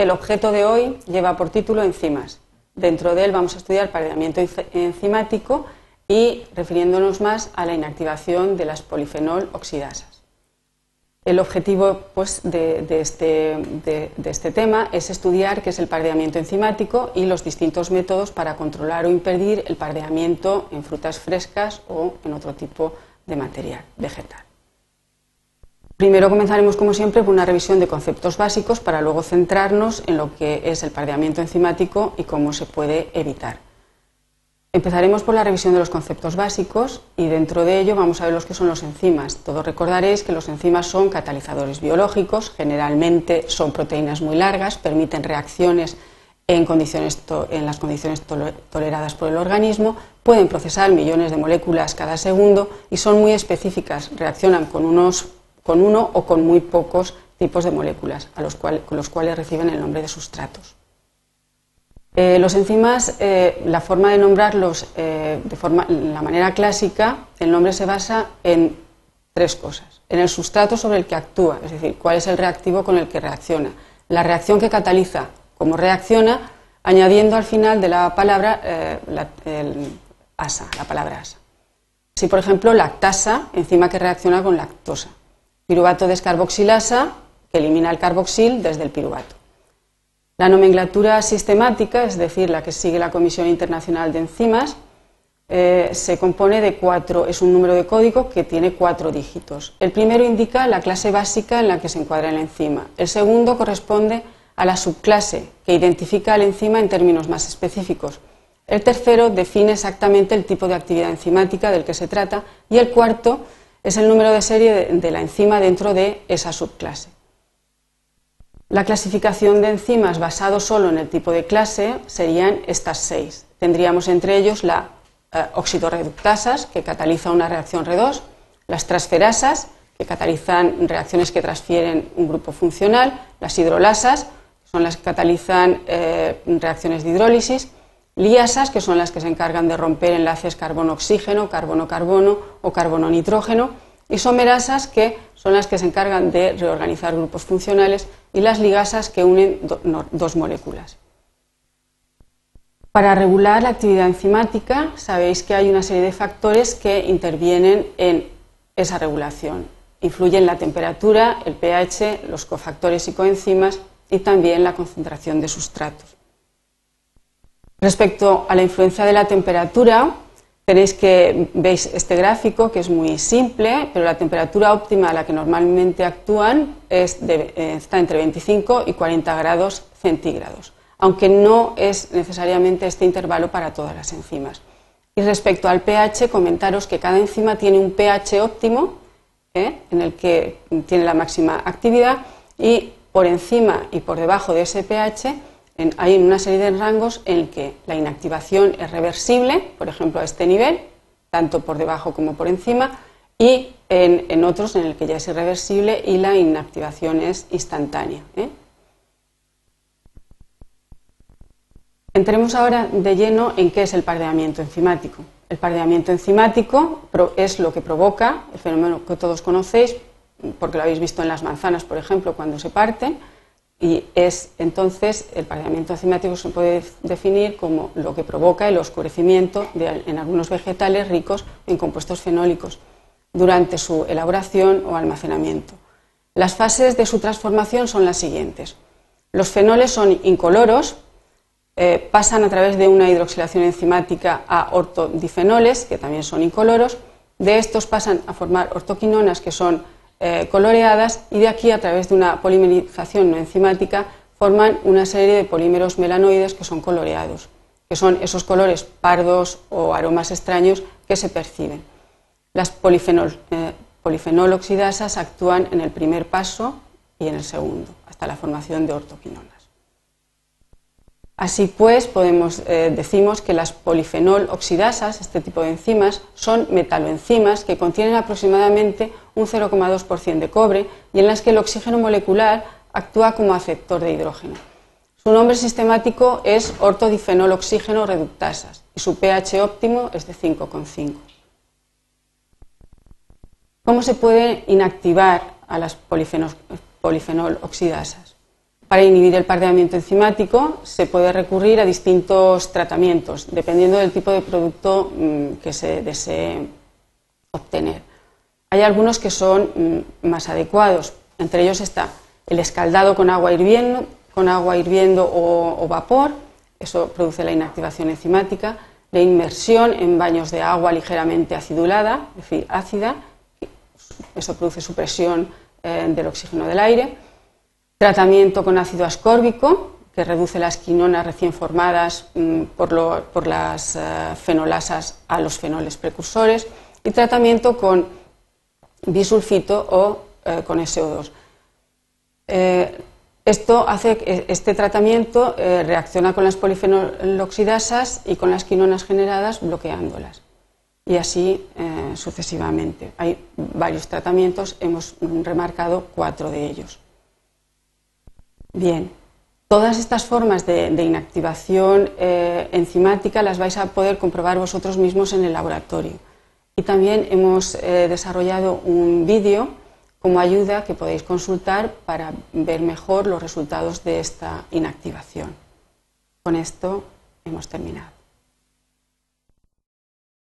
El objeto de hoy lleva por título enzimas. Dentro de él vamos a estudiar pareamiento enzimático y refiriéndonos más a la inactivación de las polifenol oxidasas. El objetivo pues, de, este, de, este, tema es estudiar qué es el pardeamiento enzimático y los distintos métodos para controlar o impedir el pardeamiento en frutas frescas o en otro tipo de material vegetal. Primero comenzaremos, como siempre, con una revisión de conceptos básicos para luego centrarnos en lo que es el pardeamiento enzimático y cómo se puede evitar. Empezaremos por la revisión de los conceptos básicos y dentro de ello vamos a ver los que son los enzimas. Todos recordaréis que los enzimas son catalizadores biológicos, generalmente son proteínas muy largas, permiten reacciones en, en las condiciones toleradas por el organismo, pueden procesar millones de moléculas cada segundo y son muy específicas, reaccionan con unos con uno o con muy pocos tipos de moléculas, a los con los cuales reciben el nombre de sustratos. Eh, los enzimas, eh, la forma de nombrarlos eh, de la manera clásica, el nombre se basa en tres cosas. En el sustrato sobre el que actúa, es decir, cuál es el reactivo con el que reacciona, la reacción que cataliza, cómo reacciona, añadiendo al final de la palabra la, asa, la palabra asa. Si, por ejemplo, lactasa, enzima que reacciona con lactosa piruvato descarboxilasa, que elimina el carboxil desde el piruvato. La nomenclatura sistemática, es decir, la que sigue la Comisión Internacional de Enzimas, eh, se compone de cuatro, es un número de código que tiene cuatro dígitos. El primero indica la clase básica en la que se encuadra la enzima. El segundo corresponde a la subclase que identifica la enzima en términos más específicos. El tercero define exactamente el tipo de actividad enzimática del que se trata y el cuarto es el número de serie de la enzima dentro de esa subclase. La clasificación de enzimas basado solo en el tipo de clase serían estas seis. Tendríamos entre ellos la eh, que cataliza una reacción R2, las transferasas, que catalizan reacciones que transfieren un grupo funcional, las hidrolasas, son las que catalizan eh, reacciones de hidrólisis, liasas, que son las que se encargan de romper enlaces carbono-oxígeno, carbono-carbono o carbono-nitrógeno, y somerasas, que son las que se encargan de reorganizar grupos funcionales, y las ligasas, que unen dos moléculas. Para regular la actividad enzimática, sabéis que hay una serie de factores que intervienen en esa regulación. Influyen la temperatura, el pH, los cofactores y coenzimas y también la concentración de sustratos. Respecto a la influencia de la temperatura, tenéis que veis este gráfico que es muy simple, pero la temperatura óptima a la que normalmente actúan eh, está entre 25 y 40 grados centígrados, aunque no es necesariamente este intervalo para todas las enzimas. Y respecto al pH, comentaros que cada enzima tiene un pH óptimo ¿eh? en el que tiene la máxima actividad y por encima y por debajo de ese pH hay una serie de rangos en que la inactivación es reversible, por ejemplo a este nivel, tanto por debajo como por encima, y en, otros en el que ya es irreversible y la inactivación es instantánea. ¿eh? Entremos ahora de lleno en qué es el pardeamiento enzimático. El pardeamiento enzimático es lo que provoca el fenómeno que todos conocéis, porque lo habéis visto en las manzanas, por ejemplo, cuando se parten, y es entonces el pardeamiento enzimático se puede definir como lo que provoca el oscurecimiento en algunos vegetales ricos en compuestos fenólicos durante su elaboración o almacenamiento. Las fases de su transformación son las siguientes. Los fenoles son incoloros, eh, pasan a través de una hidroxilación enzimática a ortodifenoles, que también son incoloros. De estos pasan a formar ortoquinonas, que son eh, coloreadas y de aquí a través de una polimerización no enzimática forman una serie de polímeros melanoides que son coloreados, que son esos colores pardos o aromas extraños que se perciben. Las polifenol, eh, oxidasas actúan en el primer paso y en el segundo, hasta la formación de ortoquinonas. Así pues, podemos, eh, decimos que las polifenol oxidasas, este tipo de enzimas, son metaloenzimas que contienen aproximadamente un 0,2% de cobre y en las que el oxígeno molecular actúa como aceptor de hidrógeno. Su nombre sistemático es ortodifenol oxígeno reductasas y su pH óptimo es de 5,5. ¿Cómo se puede inactivar a las polifenol oxidasas? Para inhibir el pardeamiento enzimático se puede recurrir a distintos tratamientos, dependiendo del tipo de producto mm, que se desee obtener. Hay algunos que son mm, más adecuados, entre ellos está el escaldado con agua hirviendo, con agua hirviendo o, vapor, eso produce la inactivación enzimática, la inmersión en baños de agua ligeramente acidulada, es decir, ácida, eso produce supresión eh, del oxígeno del aire Tratamiento con ácido ascórbico, que reduce las quinonas recién formadas mm, por, las eh, fenolasas a los fenoles precursores. Y tratamiento con bisulfito o eh, con SO2. Eh, esto hace que este tratamiento reacciona con las polifenoloxidasas y con las quinonas generadas bloqueándolas. Y así sucesivamente. Hay varios tratamientos, hemos remarcado cuatro de ellos. Bien, todas estas formas de, inactivación eh, enzimática las vais a poder comprobar vosotros mismos en el laboratorio. Y también hemos eh, desarrollado un vídeo como ayuda que podéis consultar para ver mejor los resultados de esta inactivación. Con esto hemos terminado.